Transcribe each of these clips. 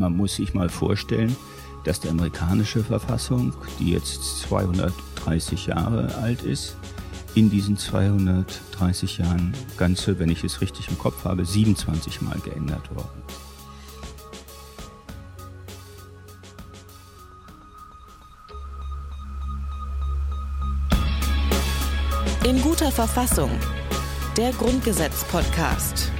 man muss sich mal vorstellen, dass die amerikanische Verfassung, die jetzt 230 Jahre alt ist, in diesen 230 Jahren ganze, wenn ich es richtig im Kopf habe, 27 Mal geändert worden. In guter Verfassung. Der Grundgesetz-Podcast.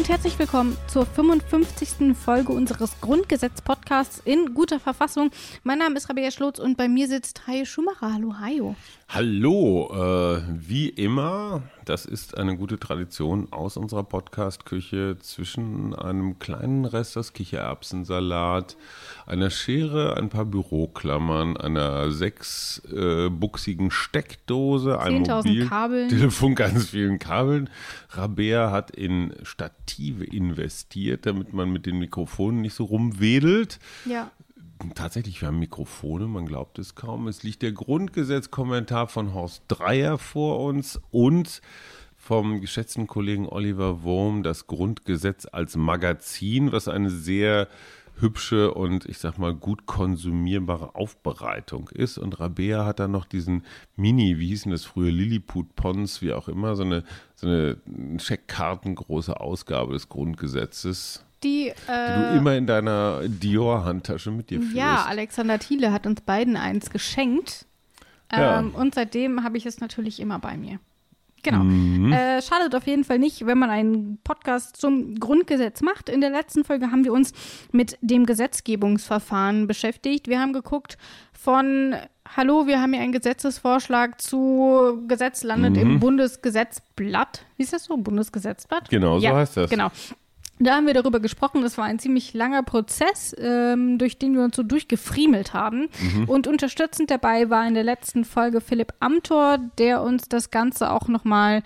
Und herzlich willkommen zur 55. Folge unseres Grundgesetz-Podcasts in guter Verfassung. Mein Name ist Rabea Schlotz und bei mir sitzt Hajo Schumacher. Hallo, Hajo. Hallo, äh, wie immer, das ist eine gute Tradition aus unserer Podcast-Küche zwischen einem kleinen Rest aus Kichererbsensalat, einer Schere, ein paar Büroklammern, einer sechsbuchsigen äh, Steckdose, einem Mobiltelefon, ganz vielen Kabeln. Rabea hat in Stative investiert, damit man mit den Mikrofonen nicht so rumwedelt. Ja tatsächlich, wir haben Mikrofone, man glaubt es kaum. Es liegt der Grundgesetzkommentar von Horst Dreier vor uns und vom geschätzten Kollegen Oliver Wurm das Grundgesetz als Magazin, was eine sehr hübsche und ich sag mal gut konsumierbare Aufbereitung ist. Und Rabea hat dann noch diesen Mini, wie hießen das früher, Lilliput Pons, wie auch immer, so eine, so eine Scheckkartengroße Ausgabe des Grundgesetzes die, äh, die du immer in deiner Dior-Handtasche mit dir führst. Ja, Alexander Thiele hat uns beiden eins geschenkt. Ja. Ähm, und seitdem habe ich es natürlich immer bei mir. Genau. Mhm. Äh, schadet auf jeden Fall nicht, wenn man einen Podcast zum Grundgesetz macht. In der letzten Folge haben wir uns mit dem Gesetzgebungsverfahren beschäftigt. Wir haben geguckt von Hallo, wir haben hier einen Gesetzesvorschlag zu Gesetz landet mhm. im Bundesgesetzblatt. Wie ist das so? Bundesgesetzblatt? Genau, ja, so heißt das. Genau. Da haben wir darüber gesprochen. Es war ein ziemlich langer Prozess, ähm, durch den wir uns so durchgefriemelt haben. Mhm. Und unterstützend dabei war in der letzten Folge Philipp Amthor, der uns das Ganze auch nochmal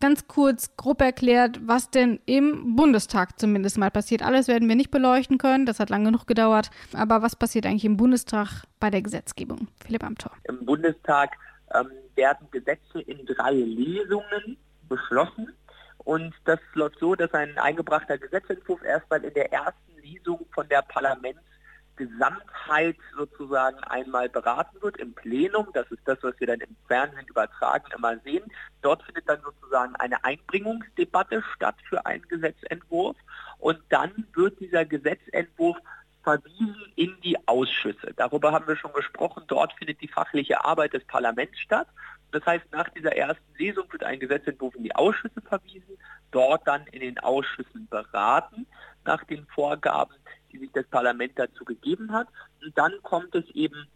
ganz kurz grob erklärt, was denn im Bundestag zumindest mal passiert. Alles werden wir nicht beleuchten können, das hat lange genug gedauert. Aber was passiert eigentlich im Bundestag bei der Gesetzgebung? Philipp Amthor. Im Bundestag ähm, werden Gesetze in drei Lesungen beschlossen. Und das läuft so, dass ein eingebrachter Gesetzentwurf erstmal in der ersten Lesung von der Parlamentsgesamtheit sozusagen einmal beraten wird im Plenum. Das ist das, was wir dann im Fernsehen übertragen immer sehen. Dort findet dann sozusagen eine Einbringungsdebatte statt für einen Gesetzentwurf. Und dann wird dieser Gesetzentwurf verwiesen in die Ausschüsse. Darüber haben wir schon gesprochen. Dort findet die fachliche Arbeit des Parlaments statt. Das heißt, nach dieser ersten Lesung wird ein Gesetzentwurf in die Ausschüsse verwiesen, dort dann in den Ausschüssen beraten nach den Vorgaben, die sich das Parlament dazu gegeben hat. Und dann kommt es eben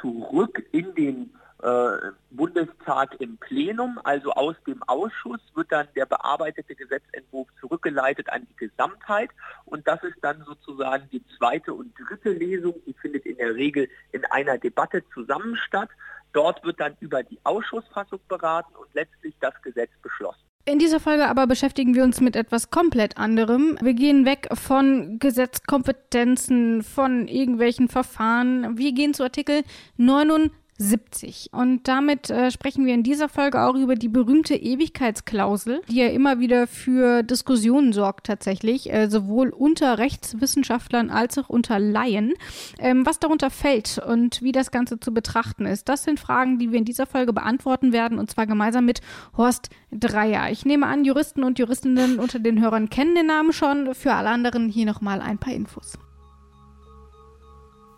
zurück in den äh, Bundestag im Plenum, also aus dem Ausschuss wird dann der bearbeitete Gesetzentwurf zurückgeleitet an die Gesamtheit und das ist dann sozusagen die zweite und dritte Lesung, die findet in der Regel in einer Debatte zusammen statt. Dort wird dann über die Ausschussfassung beraten und letztlich das Gesetz beschlossen. In dieser Folge aber beschäftigen wir uns mit etwas komplett anderem. Wir gehen weg von Gesetzkompetenzen, von irgendwelchen Verfahren. Wir gehen zu Artikel 79 70. Und damit äh, sprechen wir in dieser Folge auch über die berühmte Ewigkeitsklausel, die ja immer wieder für Diskussionen sorgt tatsächlich, äh, sowohl unter Rechtswissenschaftlern als auch unter Laien. Ähm, was darunter fällt und wie das Ganze zu betrachten ist, das sind Fragen, die wir in dieser Folge beantworten werden und zwar gemeinsam mit Horst Dreier. Ich nehme an, Juristen und Juristinnen unter den Hörern kennen den Namen schon. Für alle anderen hier nochmal ein paar Infos.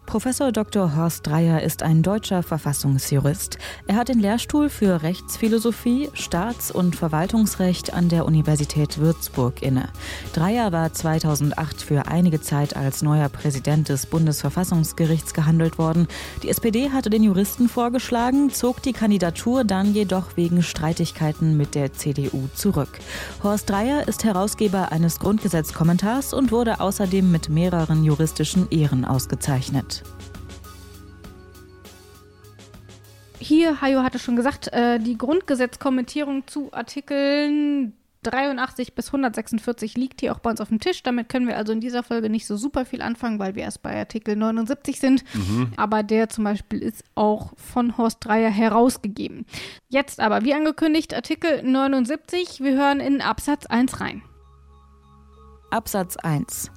Professor Dr. Horst Dreier ist ein deutscher Verfassungsjurist. Er hat den Lehrstuhl für Rechtsphilosophie, Staats- und Verwaltungsrecht an der Universität Würzburg inne. Dreier war 2008 für einige Zeit als neuer Präsident des Bundesverfassungsgerichts gehandelt worden. Die SPD hatte den Juristen vorgeschlagen, zog die Kandidatur dann jedoch wegen Streitigkeiten mit der CDU zurück. Horst Dreier ist Herausgeber eines Grundgesetzkommentars und wurde außerdem mit mehreren juristischen Ehren ausgezeichnet. Hier, Hajo hatte schon gesagt, äh, die Grundgesetzkommentierung zu Artikeln 83 bis 146 liegt hier auch bei uns auf dem Tisch. Damit können wir also in dieser Folge nicht so super viel anfangen, weil wir erst bei Artikel 79 sind. Mhm. Aber der zum Beispiel ist auch von Horst Dreier herausgegeben. Jetzt aber, wie angekündigt, Artikel 79. Wir hören in Absatz 1 rein. Absatz 1.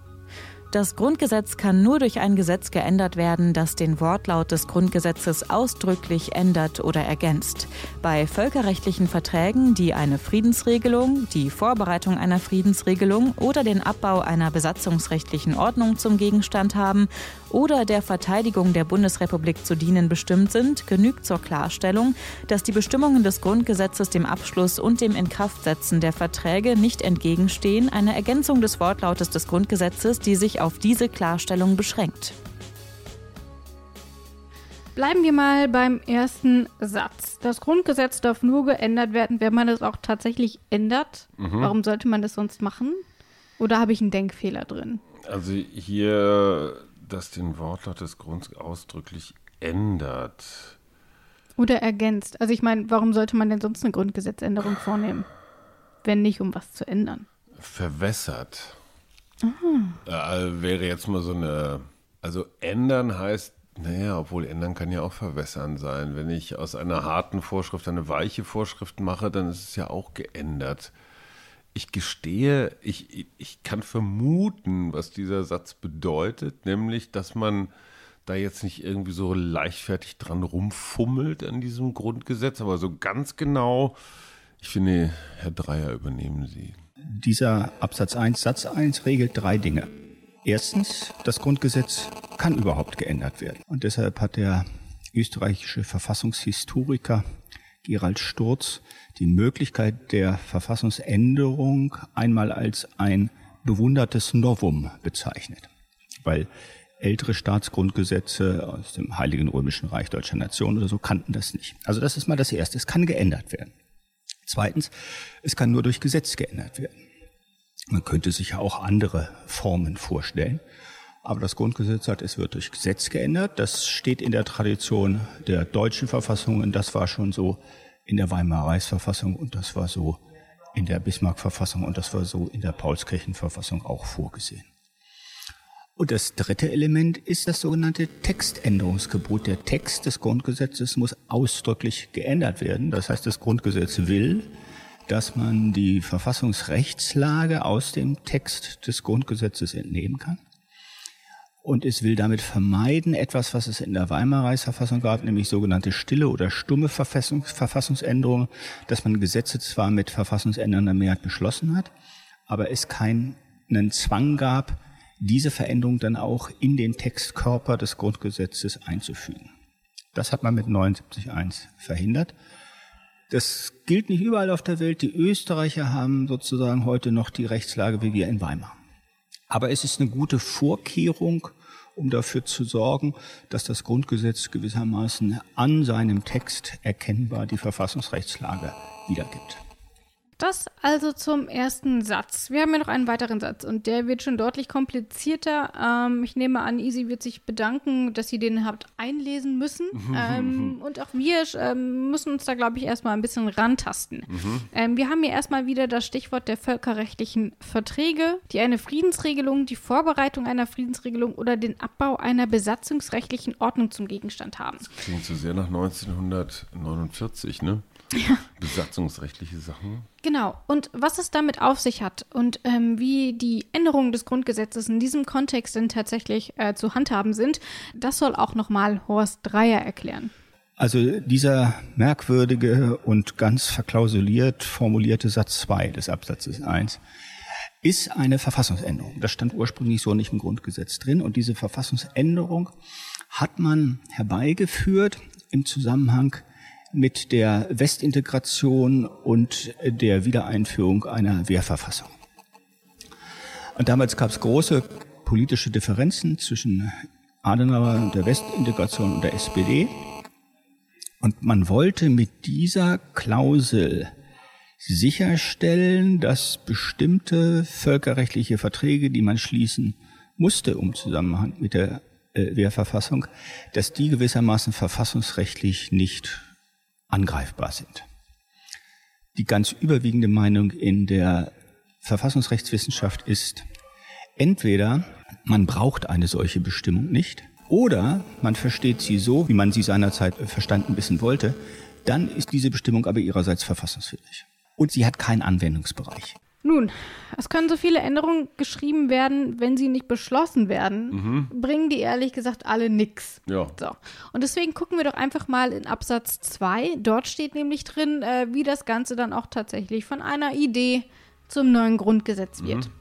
Das Grundgesetz kann nur durch ein Gesetz geändert werden, das den Wortlaut des Grundgesetzes ausdrücklich ändert oder ergänzt. Bei völkerrechtlichen Verträgen, die eine Friedensregelung, die Vorbereitung einer Friedensregelung oder den Abbau einer besatzungsrechtlichen Ordnung zum Gegenstand haben oder der Verteidigung der Bundesrepublik zu dienen bestimmt sind, genügt zur Klarstellung, dass die Bestimmungen des Grundgesetzes dem Abschluss und dem Inkraftsetzen der Verträge nicht entgegenstehen, eine Ergänzung des Wortlautes des Grundgesetzes, die sich auf diese Klarstellung beschränkt. Bleiben wir mal beim ersten Satz. Das Grundgesetz darf nur geändert werden, wenn man es auch tatsächlich ändert. Mhm. Warum sollte man das sonst machen? Oder habe ich einen Denkfehler drin? Also hier, dass den Wortlaut des Grunds ausdrücklich ändert. Oder ergänzt. Also ich meine, warum sollte man denn sonst eine Grundgesetzänderung vornehmen? Wenn nicht, um was zu ändern. Verwässert. Äh, wäre jetzt mal so eine, also ändern heißt, naja, obwohl ändern kann ja auch verwässern sein. Wenn ich aus einer harten Vorschrift eine weiche Vorschrift mache, dann ist es ja auch geändert. Ich gestehe, ich, ich kann vermuten, was dieser Satz bedeutet, nämlich, dass man da jetzt nicht irgendwie so leichtfertig dran rumfummelt an diesem Grundgesetz, aber so ganz genau, ich finde, Herr Dreier, übernehmen Sie. Dieser Absatz 1 Satz 1 regelt drei Dinge. Erstens, das Grundgesetz kann überhaupt geändert werden. Und deshalb hat der österreichische Verfassungshistoriker Gerald Sturz die Möglichkeit der Verfassungsänderung einmal als ein bewundertes Novum bezeichnet. Weil ältere Staatsgrundgesetze aus dem Heiligen Römischen Reich Deutscher Nation oder so kannten das nicht. Also das ist mal das Erste. Es kann geändert werden. Zweitens, es kann nur durch Gesetz geändert werden. Man könnte sich ja auch andere Formen vorstellen. Aber das Grundgesetz sagt, es wird durch Gesetz geändert. Das steht in der Tradition der deutschen Verfassung und das war schon so in der Weimarer Reichsverfassung und das war so in der Bismarck-Verfassung und das war so in der Paulskirchen-Verfassung auch vorgesehen. Und das dritte Element ist das sogenannte Textänderungsgebot. Der Text des Grundgesetzes muss ausdrücklich geändert werden. Das heißt, das Grundgesetz will, dass man die Verfassungsrechtslage aus dem Text des Grundgesetzes entnehmen kann. Und es will damit vermeiden, etwas, was es in der Weimarer Reichsverfassung gab, nämlich sogenannte stille oder stumme Verfassungs Verfassungsänderungen, dass man Gesetze zwar mit verfassungsändernder Mehrheit beschlossen hat, aber es keinen Zwang gab, diese Veränderung dann auch in den Textkörper des Grundgesetzes einzufügen. Das hat man mit 79.1 verhindert. Das gilt nicht überall auf der Welt. Die Österreicher haben sozusagen heute noch die Rechtslage wie wir in Weimar. Aber es ist eine gute Vorkehrung, um dafür zu sorgen, dass das Grundgesetz gewissermaßen an seinem Text erkennbar die Verfassungsrechtslage wiedergibt. Das also zum ersten Satz. Wir haben ja noch einen weiteren Satz und der wird schon deutlich komplizierter. Ähm, ich nehme an, Easy wird sich bedanken, dass sie den habt einlesen müssen. ähm, und auch wir ähm, müssen uns da, glaube ich, erstmal ein bisschen rantasten. Mhm. Ähm, wir haben hier erstmal wieder das Stichwort der völkerrechtlichen Verträge, die eine Friedensregelung, die Vorbereitung einer Friedensregelung oder den Abbau einer besatzungsrechtlichen Ordnung zum Gegenstand haben. Das klingt so sehr nach 1949, ne? Ja. Besatzungsrechtliche Sachen. Genau. Und was es damit auf sich hat und ähm, wie die Änderungen des Grundgesetzes in diesem Kontext denn tatsächlich äh, zu handhaben sind, das soll auch nochmal Horst Dreier erklären. Also dieser merkwürdige und ganz verklausuliert formulierte Satz 2 des Absatzes 1 ist eine Verfassungsänderung. Das stand ursprünglich so nicht im Grundgesetz drin. Und diese Verfassungsänderung hat man herbeigeführt im Zusammenhang mit der Westintegration und der Wiedereinführung einer Wehrverfassung. Und damals gab es große politische Differenzen zwischen Adenauer und der Westintegration und der SPD. Und man wollte mit dieser Klausel sicherstellen, dass bestimmte völkerrechtliche Verträge, die man schließen musste, um Zusammenhang mit der äh, Wehrverfassung, dass die gewissermaßen verfassungsrechtlich nicht angreifbar sind. Die ganz überwiegende Meinung in der Verfassungsrechtswissenschaft ist, entweder man braucht eine solche Bestimmung nicht oder man versteht sie so, wie man sie seinerzeit verstanden wissen wollte, dann ist diese Bestimmung aber ihrerseits verfassungswidrig. Und sie hat keinen Anwendungsbereich. Nun, es können so viele Änderungen geschrieben werden, wenn sie nicht beschlossen werden, mhm. bringen die ehrlich gesagt alle nix. Ja. So. Und deswegen gucken wir doch einfach mal in Absatz 2. Dort steht nämlich drin, äh, wie das Ganze dann auch tatsächlich von einer Idee zum neuen Grundgesetz wird. Mhm.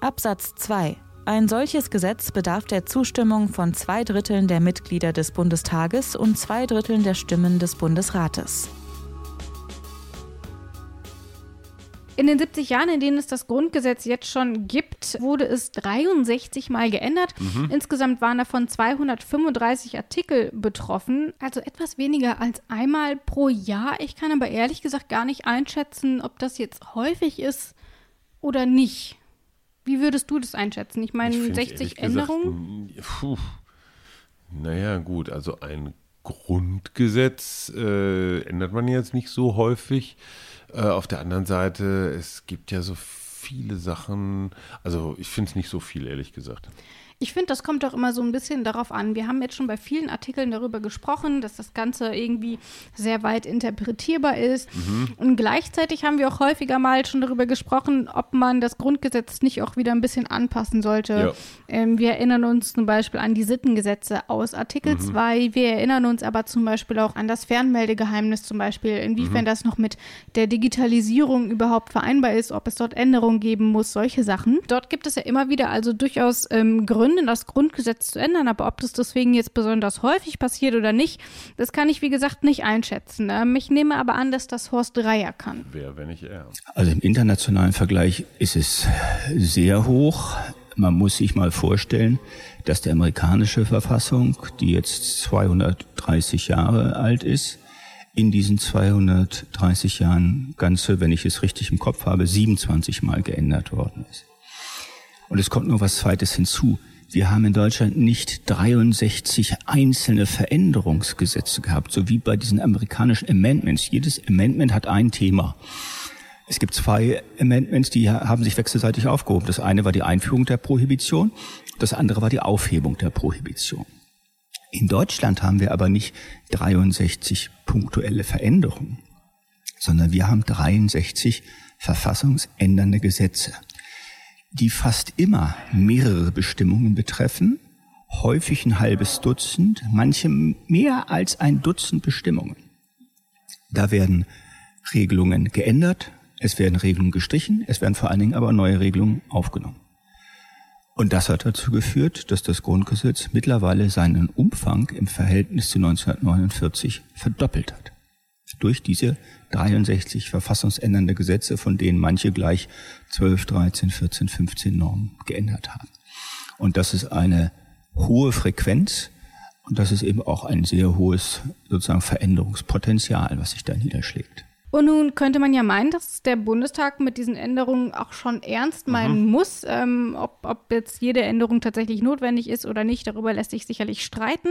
Absatz 2. Ein solches Gesetz bedarf der Zustimmung von zwei Dritteln der Mitglieder des Bundestages und zwei Dritteln der Stimmen des Bundesrates. In den 70 Jahren, in denen es das Grundgesetz jetzt schon gibt, wurde es 63 Mal geändert. Mhm. Insgesamt waren davon 235 Artikel betroffen, also etwas weniger als einmal pro Jahr. Ich kann aber ehrlich gesagt gar nicht einschätzen, ob das jetzt häufig ist oder nicht. Wie würdest du das einschätzen? Ich meine, ich 60 Änderungen? Gesagt, puh, naja, gut, also ein Grundgesetz äh, ändert man jetzt nicht so häufig. Äh, auf der anderen Seite, es gibt ja so viele Sachen, also ich finde es nicht so viel, ehrlich gesagt. Ich finde, das kommt doch immer so ein bisschen darauf an. Wir haben jetzt schon bei vielen Artikeln darüber gesprochen, dass das Ganze irgendwie sehr weit interpretierbar ist. Mhm. Und gleichzeitig haben wir auch häufiger mal schon darüber gesprochen, ob man das Grundgesetz nicht auch wieder ein bisschen anpassen sollte. Ja. Ähm, wir erinnern uns zum Beispiel an die Sittengesetze aus Artikel 2. Mhm. Wir erinnern uns aber zum Beispiel auch an das Fernmeldegeheimnis zum Beispiel, inwiefern mhm. das noch mit der Digitalisierung überhaupt vereinbar ist, ob es dort Änderungen geben muss, solche Sachen. Dort gibt es ja immer wieder also durchaus ähm, Gründe, Gründe, das Grundgesetz zu ändern, aber ob das deswegen jetzt besonders häufig passiert oder nicht, das kann ich, wie gesagt, nicht einschätzen. Ähm, ich nehme aber an, dass das Horst Dreier kann. Wer, wenn nicht er? Also im internationalen Vergleich ist es sehr hoch. Man muss sich mal vorstellen, dass die amerikanische Verfassung, die jetzt 230 Jahre alt ist, in diesen 230 Jahren ganze, wenn ich es richtig im Kopf habe, 27 Mal geändert worden ist. Und es kommt noch was Zweites hinzu. Wir haben in Deutschland nicht 63 einzelne Veränderungsgesetze gehabt, so wie bei diesen amerikanischen Amendments. Jedes Amendment hat ein Thema. Es gibt zwei Amendments, die haben sich wechselseitig aufgehoben. Das eine war die Einführung der Prohibition, das andere war die Aufhebung der Prohibition. In Deutschland haben wir aber nicht 63 punktuelle Veränderungen, sondern wir haben 63 verfassungsändernde Gesetze die fast immer mehrere Bestimmungen betreffen, häufig ein halbes Dutzend, manche mehr als ein Dutzend Bestimmungen. Da werden Regelungen geändert, es werden Regelungen gestrichen, es werden vor allen Dingen aber neue Regelungen aufgenommen. Und das hat dazu geführt, dass das Grundgesetz mittlerweile seinen Umfang im Verhältnis zu 1949 verdoppelt hat. Durch diese 63 verfassungsändernde Gesetze, von denen manche gleich 12, 13, 14, 15 Normen geändert haben. Und das ist eine hohe Frequenz und das ist eben auch ein sehr hohes sozusagen Veränderungspotenzial, was sich da niederschlägt. Und nun könnte man ja meinen, dass der Bundestag mit diesen Änderungen auch schon ernst meinen mhm. muss. Ähm, ob, ob jetzt jede Änderung tatsächlich notwendig ist oder nicht, darüber lässt sich sicherlich streiten.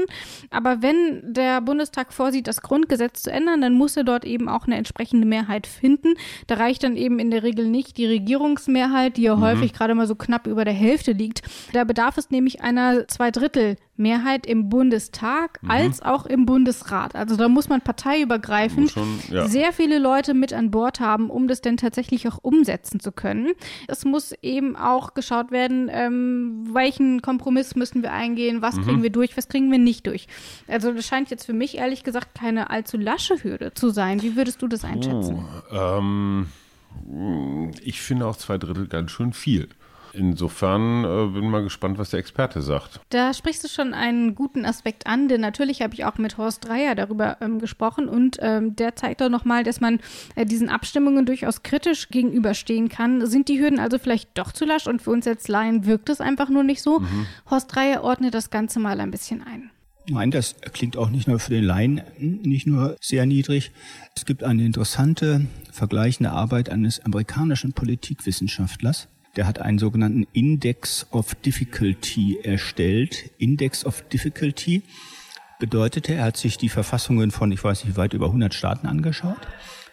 Aber wenn der Bundestag vorsieht, das Grundgesetz zu ändern, dann muss er dort eben auch eine entsprechende Mehrheit finden. Da reicht dann eben in der Regel nicht die Regierungsmehrheit, die ja mhm. häufig gerade mal so knapp über der Hälfte liegt. Da bedarf es nämlich einer Zweidrittel Mehrheit im Bundestag mhm. als auch im Bundesrat. Also da muss man parteiübergreifend schon, ja. sehr viele Leute mit an Bord haben, um das denn tatsächlich auch umsetzen zu können. Es muss eben auch geschaut werden, ähm, welchen Kompromiss müssen wir eingehen, was mhm. kriegen wir durch, was kriegen wir nicht durch. Also das scheint jetzt für mich ehrlich gesagt keine allzu lasche Hürde zu sein. Wie würdest du das einschätzen? Oh, ähm, ich finde auch zwei Drittel ganz schön viel. Insofern äh, bin mal gespannt, was der Experte sagt. Da sprichst du schon einen guten Aspekt an, denn natürlich habe ich auch mit Horst Dreier darüber ähm, gesprochen und ähm, der zeigt auch nochmal, dass man äh, diesen Abstimmungen durchaus kritisch gegenüberstehen kann. Sind die Hürden also vielleicht doch zu lasch und für uns jetzt Laien wirkt es einfach nur nicht so? Mhm. Horst Dreier ordnet das Ganze mal ein bisschen ein. Nein, das klingt auch nicht nur für den Laien nicht nur sehr niedrig. Es gibt eine interessante vergleichende Arbeit eines amerikanischen Politikwissenschaftlers, der hat einen sogenannten Index of Difficulty erstellt. Index of Difficulty bedeutete, er hat sich die Verfassungen von, ich weiß nicht, weit über 100 Staaten angeschaut,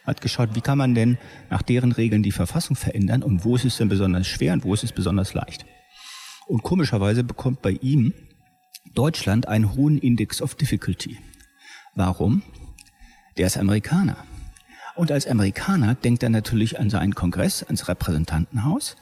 hat geschaut, wie kann man denn nach deren Regeln die Verfassung verändern und wo ist es denn besonders schwer und wo ist es besonders leicht. Und komischerweise bekommt bei ihm Deutschland einen hohen Index of Difficulty. Warum? Der ist Amerikaner. Und als Amerikaner denkt er natürlich an seinen Kongress, ans Repräsentantenhaus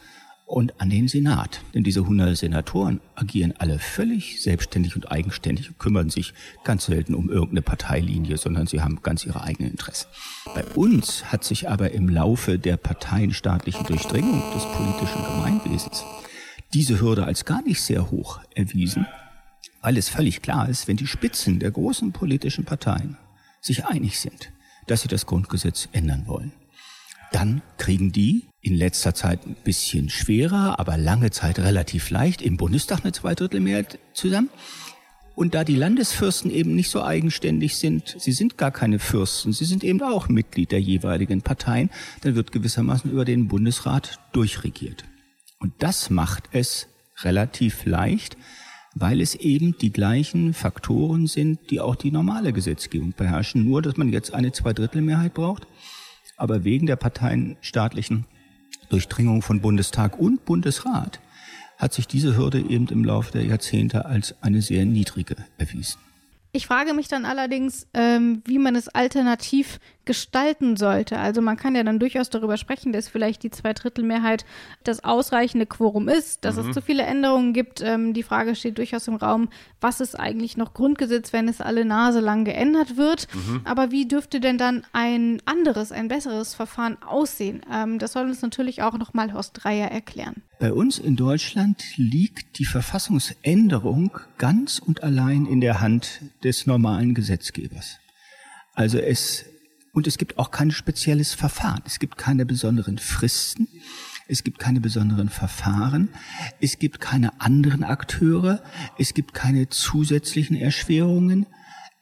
und an den Senat. Denn diese 100 Senatoren agieren alle völlig selbstständig und eigenständig und kümmern sich ganz selten um irgendeine Parteilinie, sondern sie haben ganz ihre eigenen Interessen. Bei uns hat sich aber im Laufe der parteienstaatlichen Durchdringung des politischen Gemeinwesens diese Hürde als gar nicht sehr hoch erwiesen, weil es völlig klar ist, wenn die Spitzen der großen politischen Parteien sich einig sind, dass sie das Grundgesetz ändern wollen, dann kriegen die in letzter Zeit ein bisschen schwerer, aber lange Zeit relativ leicht im Bundestag eine Zweidrittelmehrheit zusammen. Und da die Landesfürsten eben nicht so eigenständig sind, sie sind gar keine Fürsten, sie sind eben auch Mitglied der jeweiligen Parteien, dann wird gewissermaßen über den Bundesrat durchregiert. Und das macht es relativ leicht, weil es eben die gleichen Faktoren sind, die auch die normale Gesetzgebung beherrschen. Nur, dass man jetzt eine Zweidrittelmehrheit braucht, aber wegen der parteienstaatlichen Durchdringung von Bundestag und Bundesrat hat sich diese Hürde eben im Laufe der Jahrzehnte als eine sehr niedrige erwiesen. Ich frage mich dann allerdings, ähm, wie man es alternativ gestalten sollte. Also man kann ja dann durchaus darüber sprechen, dass vielleicht die Zweidrittelmehrheit das ausreichende Quorum ist, dass mhm. es zu viele Änderungen gibt. Ähm, die Frage steht durchaus im Raum, was ist eigentlich noch Grundgesetz, wenn es alle Nase lang geändert wird. Mhm. Aber wie dürfte denn dann ein anderes, ein besseres Verfahren aussehen? Ähm, das soll uns natürlich auch nochmal Horst Dreier erklären. Bei uns in Deutschland liegt die Verfassungsänderung ganz und allein in der Hand des normalen Gesetzgebers. Also es und es gibt auch kein spezielles Verfahren. Es gibt keine besonderen Fristen. Es gibt keine besonderen Verfahren. Es gibt keine anderen Akteure. Es gibt keine zusätzlichen Erschwerungen.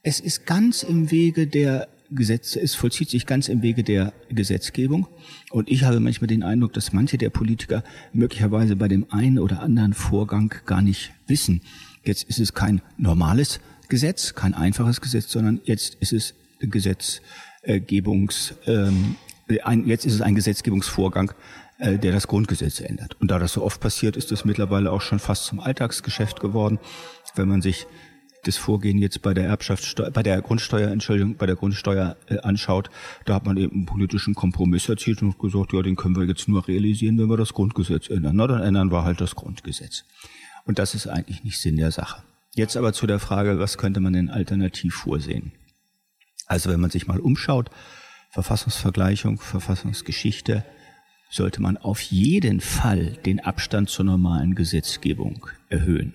Es ist ganz im Wege der Gesetze, es vollzieht sich ganz im Wege der Gesetzgebung. Und ich habe manchmal den Eindruck, dass manche der Politiker möglicherweise bei dem einen oder anderen Vorgang gar nicht wissen. Jetzt ist es kein normales Gesetz, kein einfaches Gesetz, sondern jetzt ist es ein Gesetz, Gesetzgebungs, ähm, ein, jetzt ist es ein Gesetzgebungsvorgang, äh, der das Grundgesetz ändert. Und da das so oft passiert, ist es mittlerweile auch schon fast zum Alltagsgeschäft geworden. Wenn man sich das Vorgehen jetzt bei der Erbschaftssteuer, bei der Grundsteuer, Entschuldigung, bei der Grundsteuer äh, anschaut, da hat man eben einen politischen Kompromiss erzielt und gesagt, ja, den können wir jetzt nur realisieren, wenn wir das Grundgesetz ändern. Na, dann ändern wir halt das Grundgesetz. Und das ist eigentlich nicht Sinn der Sache. Jetzt aber zu der Frage, was könnte man denn alternativ vorsehen? Also wenn man sich mal umschaut, Verfassungsvergleichung, Verfassungsgeschichte, sollte man auf jeden Fall den Abstand zur normalen Gesetzgebung erhöhen.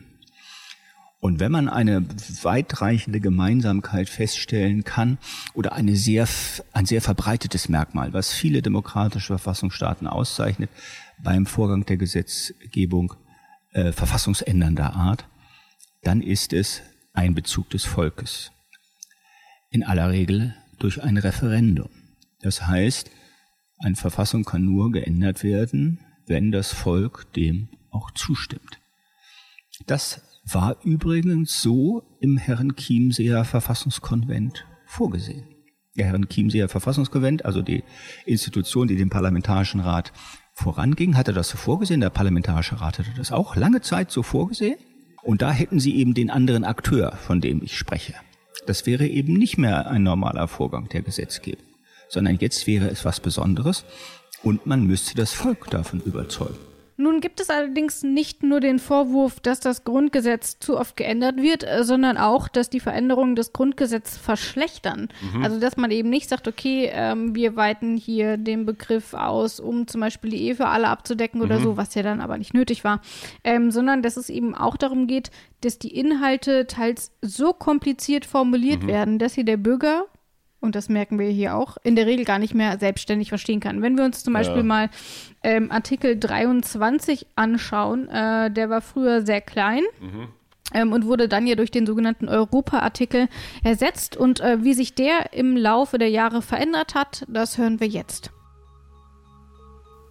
Und wenn man eine weitreichende Gemeinsamkeit feststellen kann oder eine sehr, ein sehr verbreitetes Merkmal, was viele demokratische Verfassungsstaaten auszeichnet, beim Vorgang der Gesetzgebung äh, verfassungsändernder Art, dann ist es ein Bezug des Volkes in aller Regel durch ein Referendum. Das heißt, eine Verfassung kann nur geändert werden, wenn das Volk dem auch zustimmt. Das war übrigens so im Herren Chiemseer Verfassungskonvent vorgesehen. Der Herren Chiemseer Verfassungskonvent, also die Institution, die dem Parlamentarischen Rat voranging, hatte das so vorgesehen. Der Parlamentarische Rat hatte das auch lange Zeit so vorgesehen. Und da hätten sie eben den anderen Akteur, von dem ich spreche. Das wäre eben nicht mehr ein normaler Vorgang der Gesetzgebung, sondern jetzt wäre es was Besonderes und man müsste das Volk davon überzeugen. Nun gibt es allerdings nicht nur den Vorwurf, dass das Grundgesetz zu oft geändert wird, äh, sondern auch, dass die Veränderungen des Grundgesetzes verschlechtern. Mhm. Also dass man eben nicht sagt, okay, ähm, wir weiten hier den Begriff aus, um zum Beispiel die Ehe für alle abzudecken mhm. oder so, was ja dann aber nicht nötig war, ähm, sondern dass es eben auch darum geht, dass die Inhalte teils so kompliziert formuliert mhm. werden, dass sie der Bürger und das merken wir hier auch, in der Regel gar nicht mehr selbstständig verstehen kann. Wenn wir uns zum Beispiel ja. mal ähm, Artikel 23 anschauen, äh, der war früher sehr klein. Mhm. Ähm, und wurde dann ja durch den sogenannten Europa-Artikel ersetzt. Und äh, wie sich der im Laufe der Jahre verändert hat, das hören wir jetzt.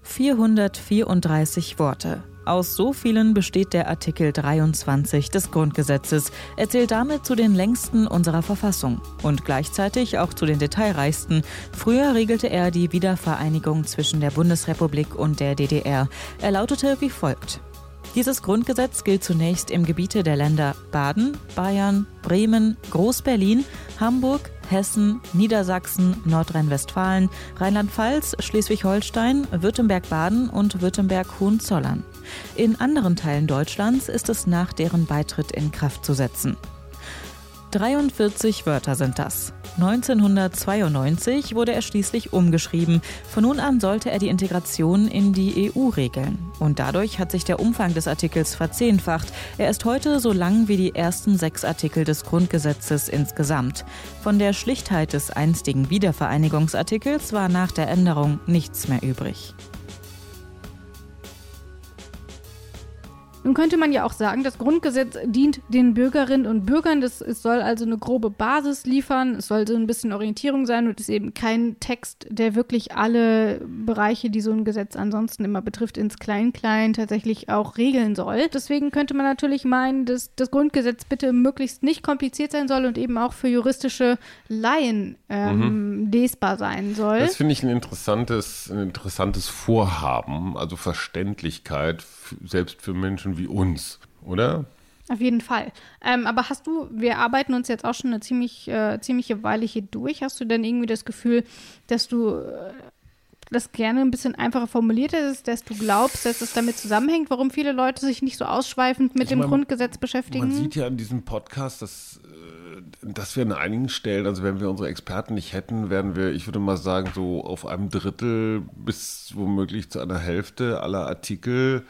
434 Worte Aus so vielen besteht der Artikel 23 des Grundgesetzes. Er zählt damit zu den längsten unserer Verfassung und gleichzeitig auch zu den detailreichsten. Früher regelte er die Wiedervereinigung zwischen der Bundesrepublik und der DDR. Er lautete wie folgt. Dieses Grundgesetz gilt zunächst im Gebiete der Länder Baden, Bayern, Bremen, Groß-Berlin, Hamburg, Hessen, Niedersachsen, Nordrhein-Westfalen, Rheinland-Pfalz, Schleswig-Holstein, Württemberg-Baden und Württemberg-Hohenzollern. In anderen Teilen Deutschlands ist es nach deren Beitritt in Kraft zu setzen. 43 Wörter sind das. 1992 wurde er schließlich umgeschrieben. Von nun an sollte er die Integration in die EU regeln. Und dadurch hat sich der Umfang des Artikels verzehnfacht. Er ist heute so lang wie die ersten sechs Artikel des Grundgesetzes insgesamt. Von der Schlichtheit des einstigen Wiedervereinigungsartikels war nach der Änderung nichts mehr übrig. Nun könnte man ja auch sagen, das Grundgesetz dient den Bürgerinnen und Bürgern. Das, es soll also eine grobe Basis liefern. Es soll so ein bisschen Orientierung sein und es ist eben kein Text, der wirklich alle Bereiche, die so ein Gesetz ansonsten immer betrifft, ins Klein-Klein tatsächlich auch regeln soll. Deswegen könnte man natürlich meinen, dass das Grundgesetz bitte möglichst nicht kompliziert sein soll und eben auch für juristische Laien ähm, mhm. lesbar sein soll. Das finde ich ein interessantes, ein interessantes Vorhaben, also Verständlichkeit, selbst für Menschen, wie uns, oder? Auf jeden Fall. Ähm, aber hast du, wir arbeiten uns jetzt auch schon eine ziemlich, äh, ziemliche Weile hier durch. Hast du denn irgendwie das Gefühl, dass du äh, das gerne ein bisschen einfacher formuliert hättest, dass du glaubst, dass es damit zusammenhängt, warum viele Leute sich nicht so ausschweifend mit ich dem meine, Grundgesetz beschäftigen? Man sieht ja in diesem Podcast, dass, äh, dass wir an einigen Stellen, also wenn wir unsere Experten nicht hätten, wären wir, ich würde mal sagen, so auf einem Drittel bis womöglich zu einer Hälfte aller Artikel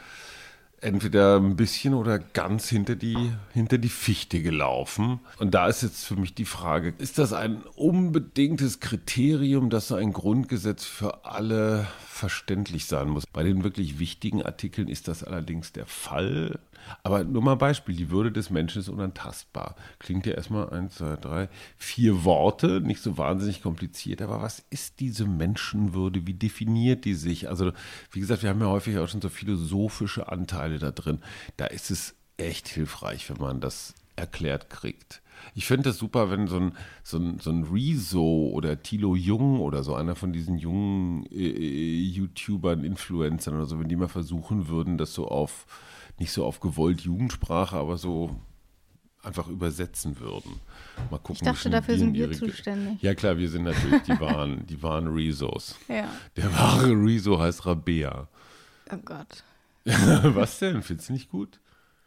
entweder ein bisschen oder ganz hinter die, hinter die Fichte gelaufen. Und da ist jetzt für mich die Frage, ist das ein unbedingtes Kriterium, dass so ein Grundgesetz für alle verständlich sein muss? Bei den wirklich wichtigen Artikeln ist das allerdings der Fall. Aber nur mal ein Beispiel, die Würde des Menschen ist unantastbar. Klingt ja erstmal eins, zwei, drei, vier Worte, nicht so wahnsinnig kompliziert, aber was ist diese Menschenwürde? Wie definiert die sich? Also, wie gesagt, wir haben ja häufig auch schon so philosophische Anteile da drin. Da ist es echt hilfreich, wenn man das erklärt kriegt. Ich finde das super, wenn so ein, so ein, so ein Rezo oder Tilo Jung oder so einer von diesen jungen äh, äh YouTubern, Influencern oder so, wenn die mal versuchen würden, das so auf nicht so auf gewollt Jugendsprache, aber so einfach übersetzen würden. Mal gucken, ich dachte, dafür sind wir zuständig. Ja klar, wir sind natürlich die wahren, die wahren Rezos. Ja. Der wahre Rezo heißt Rabea. Oh Gott. Was denn? Findest du nicht gut?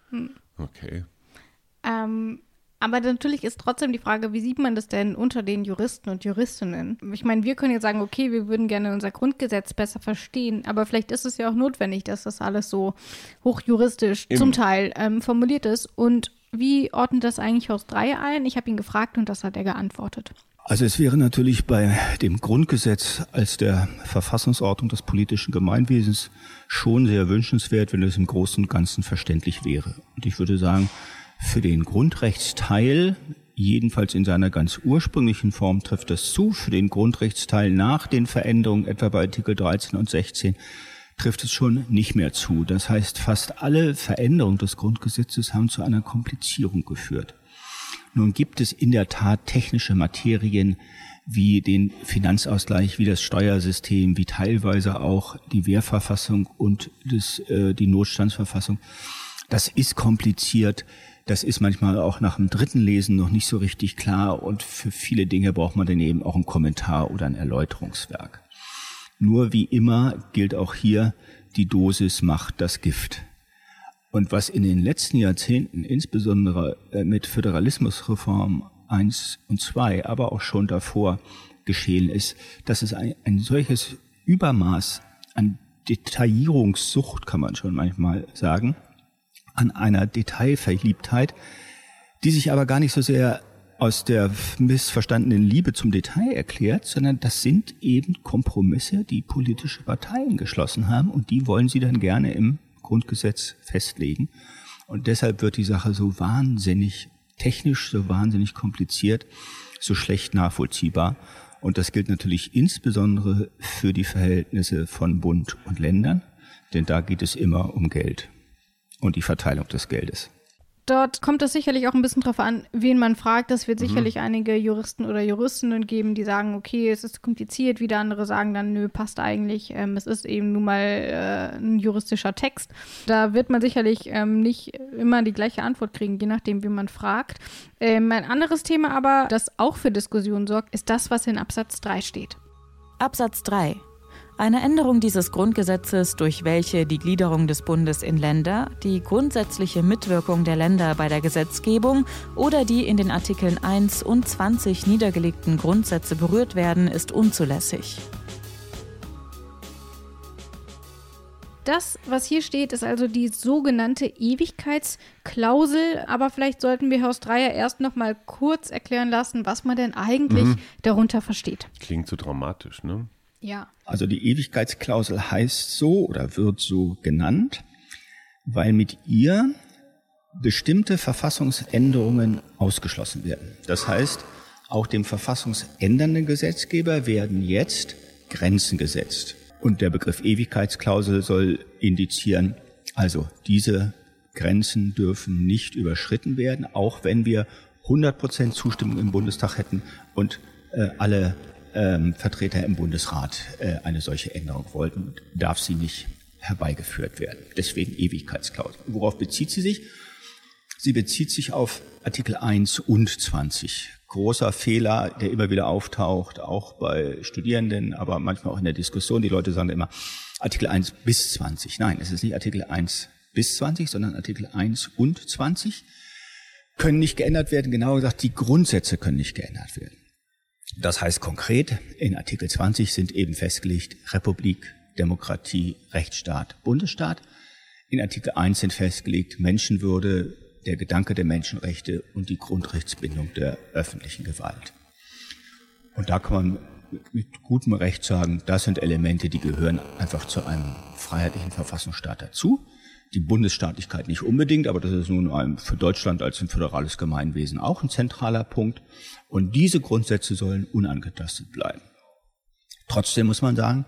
Hm. Okay. Ähm, aber natürlich ist trotzdem die Frage, wie sieht man das denn unter den Juristen und Juristinnen? Ich meine, wir können jetzt sagen, okay, wir würden gerne unser Grundgesetz besser verstehen, aber vielleicht ist es ja auch notwendig, dass das alles so hochjuristisch Im zum Teil ähm, formuliert ist. Und wie ordnet das eigentlich Horst Dreier ein? Ich habe ihn gefragt und das hat er geantwortet. Also es wäre natürlich bei dem Grundgesetz als der Verfassungsordnung des politischen Gemeinwesens schon sehr wünschenswert, wenn es im Großen und Ganzen verständlich wäre. Und ich würde sagen, für den Grundrechtsteil, jedenfalls in seiner ganz ursprünglichen Form, trifft das zu. Für den Grundrechtsteil nach den Veränderungen, etwa bei Artikel 13 und 16, trifft es schon nicht mehr zu. Das heißt, fast alle Veränderungen des Grundgesetzes haben zu einer Komplizierung geführt. Nun gibt es in der Tat technische Materien wie den Finanzausgleich, wie das Steuersystem, wie teilweise auch die Wehrverfassung und das, äh, die Notstandsverfassung. Das ist kompliziert. Das ist manchmal auch nach dem dritten Lesen noch nicht so richtig klar und für viele Dinge braucht man dann eben auch einen Kommentar oder ein Erläuterungswerk. Nur wie immer gilt auch hier, die Dosis macht das Gift. Und was in den letzten Jahrzehnten, insbesondere äh, mit Föderalismusreform 1 und 2, aber auch schon davor geschehen ist, dass es ein, ein solches Übermaß an Detaillierungssucht, kann man schon manchmal sagen, an einer Detailverliebtheit, die sich aber gar nicht so sehr aus der missverstandenen Liebe zum Detail erklärt, sondern das sind eben Kompromisse, die politische Parteien geschlossen haben und die wollen sie dann gerne im Grundgesetz festlegen. Und deshalb wird die Sache so wahnsinnig technisch, so wahnsinnig kompliziert, so schlecht nachvollziehbar. Und das gilt natürlich insbesondere für die Verhältnisse von Bund und Ländern, denn da geht es immer um Geld. Und die Verteilung des Geldes. Dort kommt es sicherlich auch ein bisschen drauf an, wen man fragt. Es wird mhm. sicherlich einige Juristen oder Juristinnen geben, die sagen, okay, es ist kompliziert. Wieder andere sagen dann, nö, passt eigentlich. Ähm, es ist eben nun mal äh, ein juristischer Text. Da wird man sicherlich ähm, nicht immer die gleiche Antwort kriegen, je nachdem, wie man fragt. Ähm, ein anderes Thema aber, das auch für Diskussionen sorgt, ist das, was in Absatz 3 steht. Absatz 3. Eine Änderung dieses Grundgesetzes, durch welche die Gliederung des Bundes in Länder, die grundsätzliche Mitwirkung der Länder bei der Gesetzgebung oder die in den Artikeln 1 und 20 niedergelegten Grundsätze berührt werden, ist unzulässig. Das, was hier steht, ist also die sogenannte Ewigkeitsklausel. Aber vielleicht sollten wir Haus Dreier erst noch mal kurz erklären lassen, was man denn eigentlich mhm. darunter versteht. Klingt so dramatisch, ne? Ja. Also die Ewigkeitsklausel heißt so oder wird so genannt, weil mit ihr bestimmte Verfassungsänderungen ausgeschlossen werden. Das heißt, auch dem verfassungsändernden Gesetzgeber werden jetzt Grenzen gesetzt. Und der Begriff Ewigkeitsklausel soll indizieren, also diese Grenzen dürfen nicht überschritten werden, auch wenn wir 100 Prozent Zustimmung im Bundestag hätten und äh, alle ähm, Vertreter im Bundesrat äh, eine solche Änderung wollten, darf sie nicht herbeigeführt werden. Deswegen Ewigkeitsklausel. Worauf bezieht sie sich? Sie bezieht sich auf Artikel 1 und 20. Großer Fehler, der immer wieder auftaucht, auch bei Studierenden, aber manchmal auch in der Diskussion. Die Leute sagen immer Artikel 1 bis 20. Nein, es ist nicht Artikel 1 bis 20, sondern Artikel 1 und 20 können nicht geändert werden. Genauer gesagt, die Grundsätze können nicht geändert werden. Das heißt konkret, in Artikel 20 sind eben festgelegt Republik, Demokratie, Rechtsstaat, Bundesstaat. In Artikel 1 sind festgelegt Menschenwürde, der Gedanke der Menschenrechte und die Grundrechtsbindung der öffentlichen Gewalt. Und da kann man mit gutem Recht sagen, das sind Elemente, die gehören einfach zu einem freiheitlichen Verfassungsstaat dazu. Die Bundesstaatlichkeit nicht unbedingt, aber das ist nun für Deutschland als ein föderales Gemeinwesen auch ein zentraler Punkt. Und diese Grundsätze sollen unangetastet bleiben. Trotzdem muss man sagen,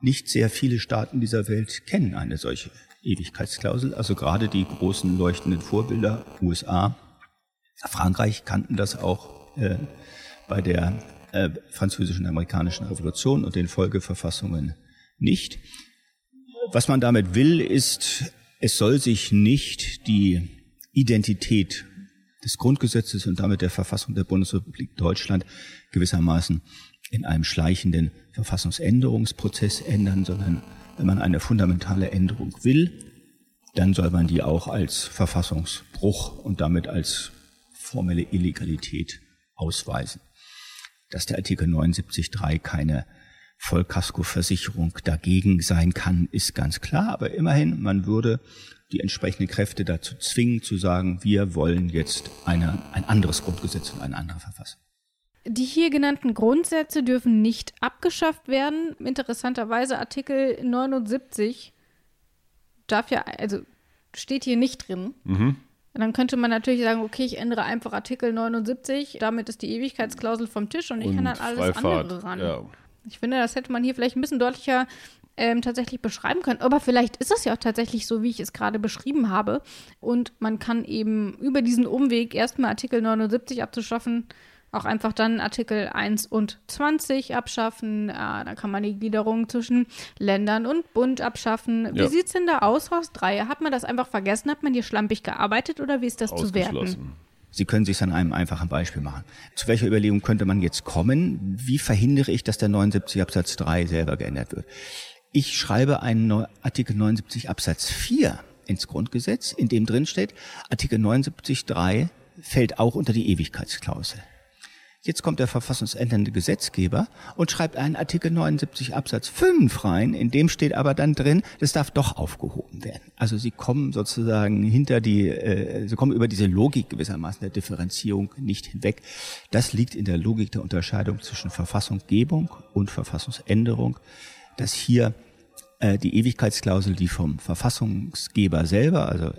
nicht sehr viele Staaten dieser Welt kennen eine solche Ewigkeitsklausel. Also gerade die großen leuchtenden Vorbilder, USA, Frankreich kannten das auch äh, bei der äh, französischen amerikanischen Revolution und den Folgeverfassungen nicht. Was man damit will, ist, es soll sich nicht die Identität des Grundgesetzes und damit der Verfassung der Bundesrepublik Deutschland gewissermaßen in einem schleichenden Verfassungsänderungsprozess ändern, sondern wenn man eine fundamentale Änderung will, dann soll man die auch als Verfassungsbruch und damit als formelle Illegalität ausweisen. Dass der Artikel 79.3 keine Vollkaskoversicherung dagegen sein kann, ist ganz klar. Aber immerhin, man würde die entsprechenden Kräfte dazu zwingen, zu sagen, wir wollen jetzt eine, ein anderes Grundgesetz und eine andere Verfassung. Die hier genannten Grundsätze dürfen nicht abgeschafft werden. Interessanterweise Artikel 79 darf ja, also steht hier nicht drin. Mhm. Dann könnte man natürlich sagen, okay, ich ändere einfach Artikel 79, damit ist die Ewigkeitsklausel vom Tisch und ich und kann dann alles Freifahrt, andere ran. Ja. Ich finde, das hätte man hier vielleicht ein bisschen deutlicher ähm, tatsächlich beschreiben können. Aber vielleicht ist es ja auch tatsächlich so, wie ich es gerade beschrieben habe. Und man kann eben über diesen Umweg erstmal Artikel 79 abzuschaffen, auch einfach dann Artikel 1 und 20 abschaffen. Äh, dann kann man die Gliederung zwischen Ländern und Bund abschaffen. Wie ja. sieht es denn da aus, Horst Dreier? Hat man das einfach vergessen? Hat man hier schlampig gearbeitet oder wie ist das zu werten? Sie können sich an einem einfachen Beispiel machen. Zu welcher Überlegung könnte man jetzt kommen? Wie verhindere ich, dass der 79 Absatz 3 selber geändert wird? Ich schreibe einen Artikel 79 Absatz 4 ins Grundgesetz, in dem drin steht, Artikel 79 3 fällt auch unter die Ewigkeitsklausel. Jetzt kommt der verfassungsändernde Gesetzgeber und schreibt einen Artikel 79 Absatz 5 rein, in dem steht aber dann drin, das darf doch aufgehoben werden. Also sie kommen sozusagen hinter die, äh, sie kommen über diese Logik gewissermaßen der Differenzierung nicht hinweg. Das liegt in der Logik der Unterscheidung zwischen Verfassungsgebung und Verfassungsänderung, dass hier äh, die Ewigkeitsklausel, die vom Verfassungsgeber selber, also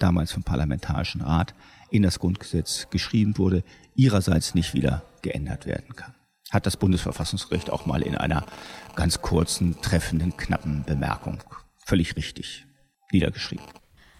damals vom Parlamentarischen Rat, in das Grundgesetz geschrieben wurde, ihrerseits nicht wieder geändert werden kann. Hat das Bundesverfassungsgericht auch mal in einer ganz kurzen, treffenden, knappen Bemerkung völlig richtig niedergeschrieben.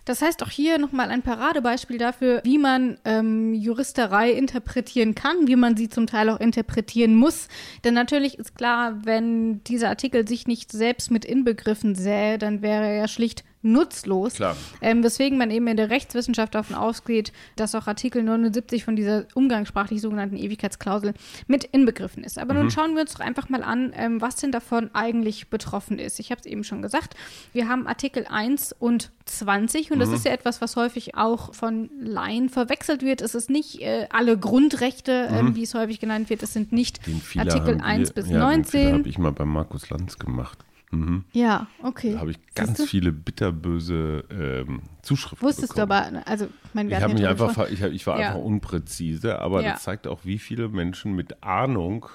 Das heißt auch hier nochmal ein Paradebeispiel dafür, wie man ähm, Juristerei interpretieren kann, wie man sie zum Teil auch interpretieren muss. Denn natürlich ist klar, wenn dieser Artikel sich nicht selbst mit inbegriffen sähe, dann wäre er ja schlicht nutzlos. Ähm, weswegen man eben in der Rechtswissenschaft davon ausgeht, dass auch Artikel 79 von dieser umgangssprachlich sogenannten Ewigkeitsklausel mit inbegriffen ist. Aber nun schauen wir uns doch einfach mal an, ähm, was denn davon eigentlich betroffen ist. Ich habe es eben schon gesagt, wir haben Artikel 1 und 20 und das ist ja etwas, was häufig auch von Laien verwechselt wird. Es ist nicht äh, alle Grundrechte, ähm, wie es häufig genannt wird. Es sind nicht Den Artikel haben 1 wir- bis ja, Den Fehler 19. habe ich mal bei Markus Lanz gemacht. Mhm. Ja, okay. Da habe ich ganz viele bitterböse ähm, Zuschriften Wusstest bekommen. du aber, also, wir Ich, mich einfach, ich, ich war Ja. einfach unpräzise, aber Ja. das zeigt auch, wie viele Menschen mit Ahnung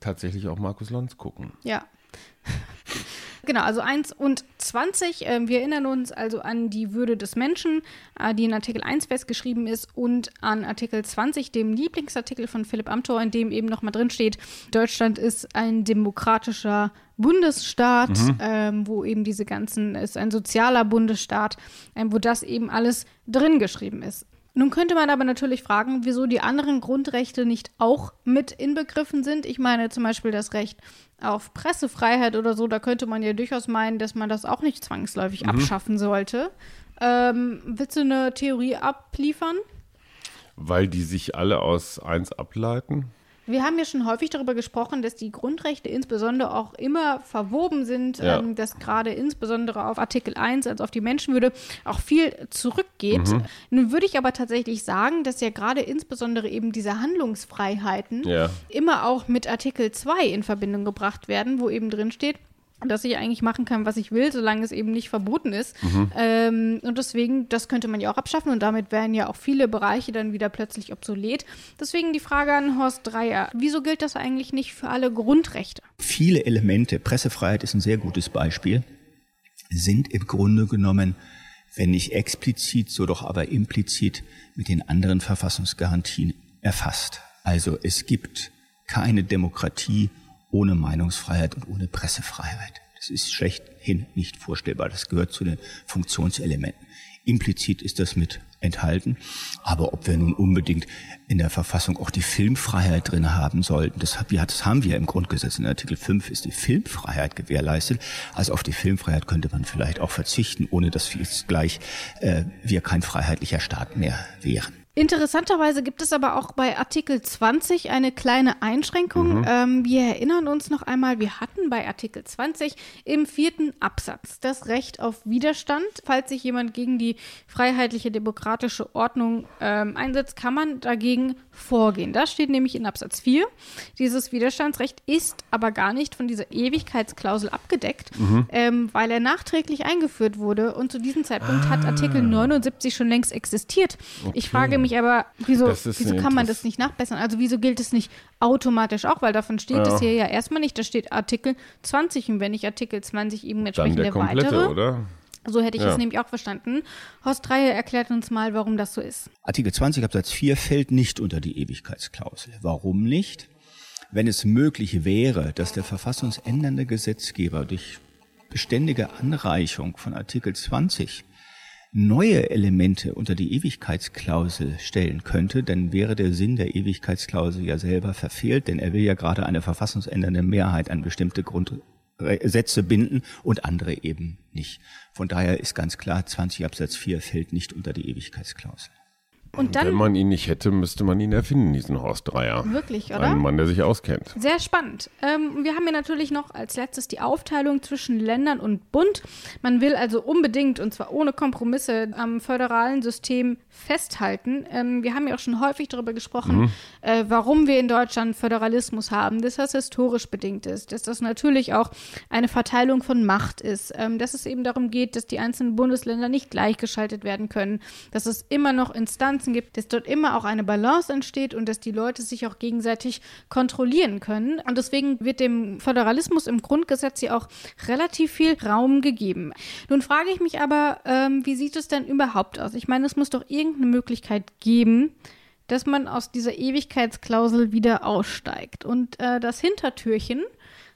tatsächlich auch Markus Lanz gucken. Ja. Genau, also 1 und 20. Ähm, wir erinnern uns also an die Würde des Menschen, äh, die in Artikel 1 festgeschrieben ist, und an Artikel 20, dem Lieblingsartikel von Philipp Amthor, in dem eben nochmal drin steht, Deutschland ist ein demokratischer Bundesstaat, ähm, wo eben diese ganzen, ist ein sozialer Bundesstaat, ähm, wo das eben alles drin geschrieben ist. Nun könnte man aber natürlich fragen, wieso die anderen Grundrechte nicht auch mit inbegriffen sind. Ich meine zum Beispiel das Recht auf Pressefreiheit oder so, da könnte man ja durchaus meinen, dass man das auch nicht zwangsläufig abschaffen sollte. Ähm, willst du eine Theorie abliefern? Weil die sich alle aus eins ableiten. Wir haben ja schon häufig darüber gesprochen, dass die Grundrechte insbesondere auch immer verwoben sind, Ja. ähm, dass gerade insbesondere auf Artikel 1, also auf die Menschenwürde, auch viel zurückgeht. Mhm. Nun würde ich aber tatsächlich sagen, dass ja gerade insbesondere eben diese Handlungsfreiheiten Ja. immer auch mit Artikel 2 in Verbindung gebracht werden, wo eben drin steht, dass ich eigentlich machen kann, was ich will, solange es eben nicht verboten ist. Ähm, und deswegen, das könnte man ja auch abschaffen und damit wären ja auch viele Bereiche dann wieder plötzlich obsolet. Deswegen die Frage an Horst Dreier, wieso gilt das eigentlich nicht für alle Grundrechte? Viele Elemente, Pressefreiheit ist ein sehr gutes Beispiel, sind im Grunde genommen, wenn nicht explizit, so doch aber implizit mit den anderen Verfassungsgarantien erfasst. Also es gibt keine Demokratie ohne Meinungsfreiheit und ohne Pressefreiheit. Das ist schlechthin nicht vorstellbar. Das gehört zu den Funktionselementen. Implizit ist das mit enthalten. Aber ob wir nun unbedingt in der Verfassung auch die Filmfreiheit drin haben sollten, das, haben wir im Grundgesetz. In Artikel 5 ist die Filmfreiheit gewährleistet. Also auf die Filmfreiheit könnte man vielleicht auch verzichten, ohne dass wir jetzt gleich äh, wir kein freiheitlicher Staat mehr wären. Interessanterweise gibt es aber auch bei Artikel 20 eine kleine Einschränkung. Ähm, wir erinnern uns noch einmal, wir hatten bei Artikel 20 im vierten Absatz das Recht auf Widerstand. Falls sich jemand gegen die freiheitliche demokratische Ordnung ähm, einsetzt, kann man dagegen vorgehen. Das steht nämlich in Absatz 4. Dieses Widerstandsrecht ist aber gar nicht von dieser Ewigkeitsklausel abgedeckt, ähm, weil er nachträglich eingeführt wurde und zu diesem Zeitpunkt hat Artikel 79 schon längst existiert. Ich frage mich aber, wieso, wieso kann man das nicht nachbessern? Also wieso gilt es nicht automatisch auch? Weil davon steht Ja. es hier ja erstmal nicht. Da steht Artikel 20 und wenn ich Artikel 20 eben Dann entsprechend der komplette, erweitere, oder? so hätte ich Ja. es nämlich auch verstanden. Horst Dreier erklärt uns mal, warum das so ist. Artikel 20 Absatz 4 fällt nicht unter die Ewigkeitsklausel. Warum nicht? Wenn es möglich wäre, dass der verfassungsändernde Gesetzgeber durch beständige Anreichung von Artikel 20 neue Elemente unter die Ewigkeitsklausel stellen könnte, dann wäre der Sinn der Ewigkeitsklausel ja selber verfehlt, denn er will ja gerade eine verfassungsändernde Mehrheit an bestimmte Grundsätze binden und andere eben nicht. Von daher ist ganz klar, 20 Absatz 4 fällt nicht unter die Ewigkeitsklausel. Und Wenn dann, man ihn nicht hätte, müsste man ihn erfinden, diesen Horst Dreier. wirklich, oder? Ein Mann, der sich auskennt. Sehr spannend. Ähm, wir haben hier natürlich noch als letztes die Aufteilung zwischen Ländern und Bund. Man will also unbedingt, und zwar ohne Kompromisse, am föderalen System festhalten. Ähm, wir haben ja auch schon häufig darüber gesprochen, äh, warum wir in Deutschland Föderalismus haben, dass das historisch bedingt ist, dass das natürlich auch eine Verteilung von Macht ist, ähm, dass es eben darum geht, dass die einzelnen Bundesländer nicht gleichgeschaltet werden können, dass es immer noch Instanzen gibt, dass dort immer auch eine Balance entsteht und dass die Leute sich auch gegenseitig kontrollieren können. Und deswegen wird dem Föderalismus im Grundgesetz ja auch relativ viel Raum gegeben. Nun frage ich mich aber, ähm, wie sieht es denn überhaupt aus? Ich meine, es muss doch irgendeine Möglichkeit geben, dass man aus dieser Ewigkeitsklausel wieder aussteigt. Und äh, das Hintertürchen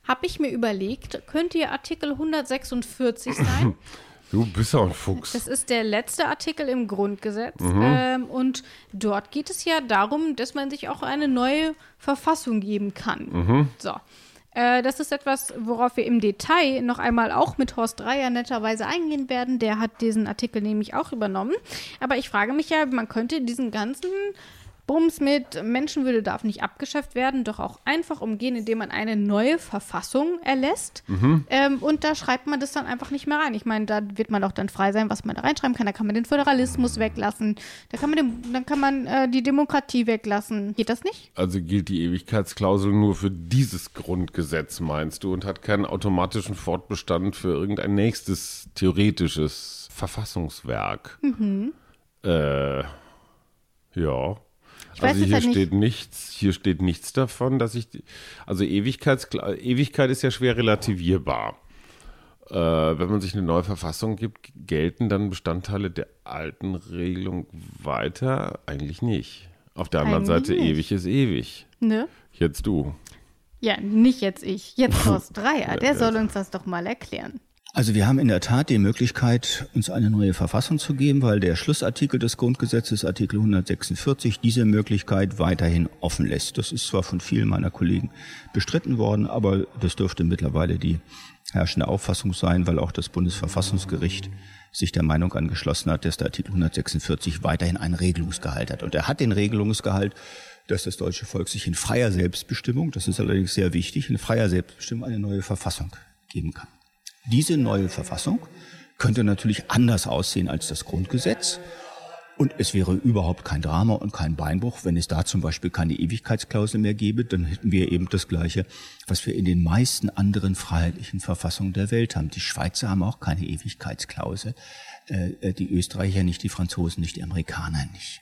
habe ich mir überlegt, könnte ja Artikel 146 sein. Du bist auch ein Fuchs. Das ist der letzte Artikel im Grundgesetz. Mhm. Ähm, und dort geht es ja darum, dass man sich auch eine neue Verfassung geben kann. Mhm. So. Äh, das ist etwas, worauf wir im Detail noch einmal auch mit Horst Dreier netterweise eingehen werden. Der hat diesen Artikel nämlich auch übernommen. Aber ich frage mich ja, man könnte diesen ganzen Bums mit Menschenwürde darf nicht abgeschafft werden, doch auch einfach umgehen, indem man eine neue Verfassung erlässt. Mhm. Ähm, und da schreibt man das dann einfach nicht mehr rein. Ich meine, da wird man auch dann frei sein, was man da reinschreiben kann. Da kann man den Föderalismus weglassen. Da kann man den, dann kann man äh, die Demokratie weglassen. Geht das nicht? Also gilt die Ewigkeitsklausel nur für dieses Grundgesetz, meinst du, und hat keinen automatischen Fortbestand für irgendein nächstes theoretisches Verfassungswerk. Mhm. Äh, ja. Ich also hier halt steht nichts, hier steht nichts davon, dass ich, also Ewigkeits, Ewigkeit ist ja schwer relativierbar. Äh, wenn man sich eine neue Verfassung gibt, gelten dann Bestandteile der alten Regelung weiter? Eigentlich nicht. Auf der anderen Eigentlich Seite, nicht. ewig ist ewig. Ne? Jetzt du. Ja, nicht jetzt ich. Jetzt Horst Dreier. Der soll uns das doch mal erklären. Also wir haben in der Tat die Möglichkeit, uns eine neue Verfassung zu geben, weil der Schlussartikel des Grundgesetzes, Artikel 146, diese Möglichkeit weiterhin offen lässt. Das ist zwar von vielen meiner Kollegen bestritten worden, aber das dürfte mittlerweile die herrschende Auffassung sein, weil auch das Bundesverfassungsgericht sich der Meinung angeschlossen hat, dass der Artikel 146 weiterhin einen Regelungsgehalt hat. Und er hat den Regelungsgehalt, dass das deutsche Volk sich in freier Selbstbestimmung, das ist allerdings sehr wichtig, in freier Selbstbestimmung eine neue Verfassung geben kann. Diese neue Verfassung könnte natürlich anders aussehen als das Grundgesetz. Und es wäre überhaupt kein Drama und kein Beinbruch, wenn es da zum Beispiel keine Ewigkeitsklausel mehr gäbe, dann hätten wir eben das Gleiche, was wir in den meisten anderen freiheitlichen Verfassungen der Welt haben. Die Schweizer haben auch keine Ewigkeitsklausel, äh, die Österreicher nicht, die Franzosen nicht, die Amerikaner nicht.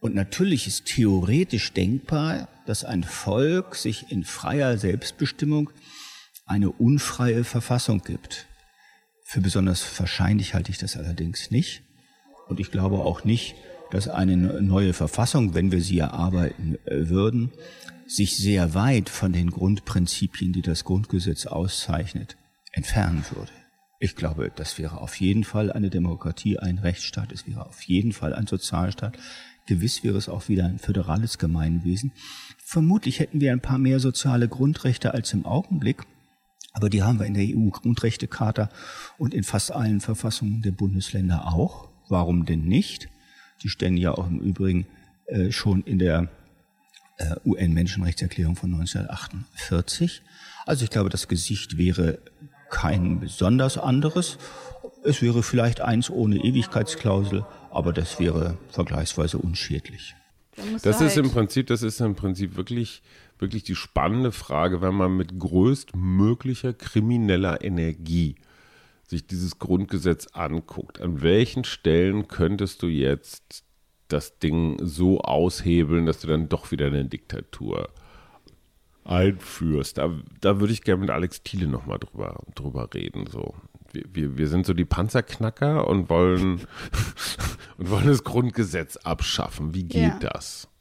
Und natürlich ist theoretisch denkbar, dass ein Volk sich in freier Selbstbestimmung eine unfreie Verfassung gibt. Für besonders wahrscheinlich halte ich das allerdings nicht. Und ich glaube auch nicht, dass eine neue Verfassung, wenn wir sie erarbeiten äh, würden, sich sehr weit von den Grundprinzipien, die das Grundgesetz auszeichnet, entfernen würde. Ich glaube, das wäre auf jeden Fall eine Demokratie, ein Rechtsstaat, es wäre auf jeden Fall ein Sozialstaat. Gewiss wäre es auch wieder ein föderales Gemeinwesen. Vermutlich hätten wir ein paar mehr soziale Grundrechte als im Augenblick. Aber die haben wir in der EU-Grundrechtecharta und in fast allen Verfassungen der Bundesländer auch. Warum denn nicht? Die stehen ja auch im Übrigen äh, schon in der äh, UN-Menschenrechtserklärung von 1948. Also ich glaube, das Gesicht wäre kein besonders anderes. Es wäre vielleicht eins ohne Ewigkeitsklausel, aber das wäre vergleichsweise unschädlich. Das ist im Prinzip, das ist im Prinzip wirklich wirklich die spannende Frage, wenn man mit größtmöglicher krimineller Energie sich dieses Grundgesetz anguckt. An welchen Stellen könntest du jetzt das Ding so aushebeln, dass du dann doch wieder eine Diktatur einführst? Da, da würde ich gerne mit Alex Thiele nochmal drüber, drüber reden. So. Wir, wir, wir sind so die Panzerknacker und wollen, und wollen das Grundgesetz abschaffen. Wie geht ja. das?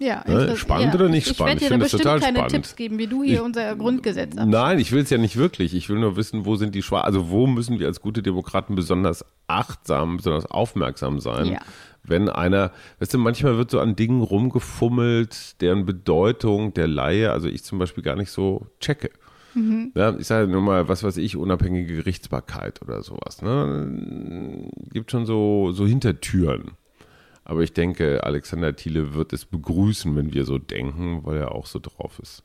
Ja, ne? Spannend ja. oder nicht spannend? Ich, ich finde es total keine spannend. Tipps geben, wie du hier ich, unser Grundgesetz abschließt. Nein, ich will es ja nicht wirklich. Ich will nur wissen, wo sind die Schwa also wo müssen wir als gute Demokraten besonders achtsam, besonders aufmerksam sein, ja. wenn einer, weißt du, manchmal wird so an Dingen rumgefummelt, deren Bedeutung der Laie, also ich zum Beispiel gar nicht so checke. Mhm. Ja, ich sage nur mal, was weiß ich, unabhängige Gerichtsbarkeit oder sowas. Ne? Gibt schon so, so Hintertüren. Aber ich denke, Alexander Thiele wird es begrüßen, wenn wir so denken, weil er auch so drauf ist.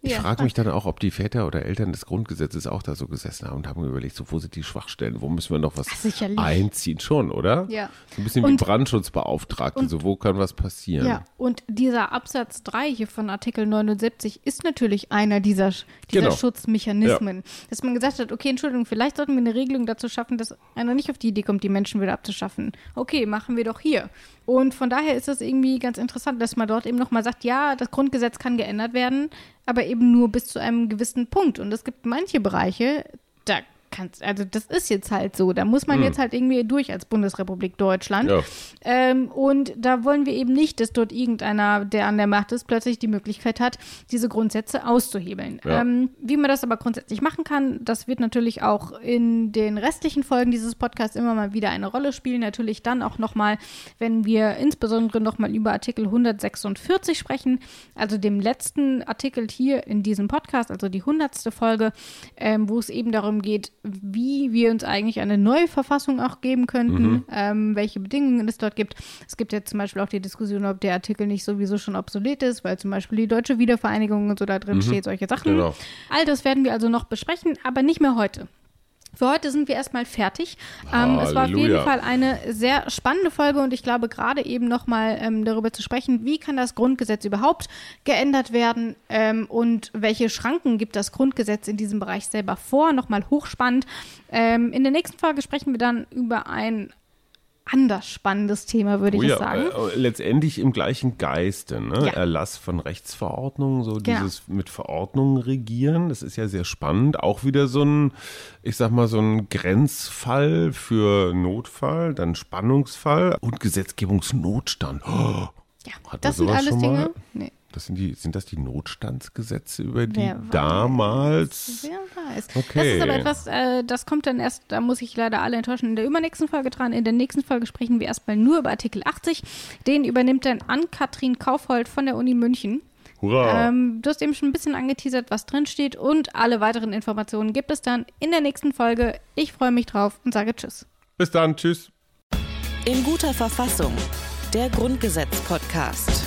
Ich ja. frage mich dann auch, ob die Väter oder Eltern des Grundgesetzes auch da so gesessen haben und haben überlegt, so wo sind die Schwachstellen, wo müssen wir noch was Sicherlich. einziehen, schon, oder? Ja. So ein bisschen und, wie Brandschutzbeauftragte, und, so wo kann was passieren? Ja, und dieser Absatz 3 hier von Artikel 79 ist natürlich einer dieser, dieser genau. Schutzmechanismen, ja. dass man gesagt hat, okay, Entschuldigung, vielleicht sollten wir eine Regelung dazu schaffen, dass einer nicht auf die Idee kommt, die Menschen wieder abzuschaffen. Okay, machen wir doch hier. Und von daher ist es irgendwie ganz interessant, dass man dort eben nochmal sagt, ja, das Grundgesetz kann geändert werden, aber eben nur bis zu einem gewissen Punkt. Und es gibt manche Bereiche, da kannst, also das ist jetzt halt so. Da muss man hm. jetzt halt irgendwie durch als Bundesrepublik Deutschland. Ja. Ähm, und da wollen wir eben nicht, dass dort irgendeiner, der an der Macht ist, plötzlich die Möglichkeit hat, diese Grundsätze auszuhebeln. Ja. Ähm, wie man das aber grundsätzlich machen kann, das wird natürlich auch in den restlichen Folgen dieses Podcasts immer mal wieder eine Rolle spielen. Natürlich dann auch nochmal, wenn wir insbesondere nochmal über Artikel 146 sprechen, also dem letzten Artikel hier in diesem Podcast, also die 100. Folge, ähm, wo es eben darum geht, wie wir uns eigentlich eine neue Verfassung auch geben könnten, mhm. ähm, welche Bedingungen es dort gibt. Es gibt ja zum Beispiel auch die Diskussion, ob der Artikel nicht sowieso schon obsolet ist, weil zum Beispiel die deutsche Wiedervereinigung und so da drin mhm. steht, solche Sachen. Genau. All das werden wir also noch besprechen, aber nicht mehr heute. Für heute sind wir erstmal fertig. Ähm, es war auf jeden Fall eine sehr spannende Folge und ich glaube gerade eben nochmal ähm, darüber zu sprechen, wie kann das Grundgesetz überhaupt geändert werden ähm, und welche Schranken gibt das Grundgesetz in diesem Bereich selber vor. Nochmal hochspannend. Ähm, in der nächsten Folge sprechen wir dann über ein anders spannendes Thema, würde oh ich ja, sagen. Äh, letztendlich im gleichen Geiste. Ne? Ja. Erlass von Rechtsverordnungen, so genau. dieses mit Verordnungen regieren. Das ist ja sehr spannend. Auch wieder so ein, ich sag mal, so ein Grenzfall für Notfall, dann Spannungsfall und Gesetzgebungsnotstand. Oh, ja, das sind alles Dinge. Nee. Das sind, die, sind das die Notstandsgesetze, über die wer damals. Wer weiß. Okay. Das ist aber etwas, äh, das kommt dann erst, da muss ich leider alle enttäuschen, in der übernächsten Folge dran. In der nächsten Folge sprechen wir erstmal nur über Artikel 80. Den übernimmt dann Ann-Kathrin Kaufhold von der Uni München. Hurra! Ähm, du hast eben schon ein bisschen angeteasert, was drin steht und alle weiteren Informationen gibt es dann in der nächsten Folge. Ich freue mich drauf und sage Tschüss. Bis dann, Tschüss. In guter Verfassung. Der Grundgesetz-Podcast.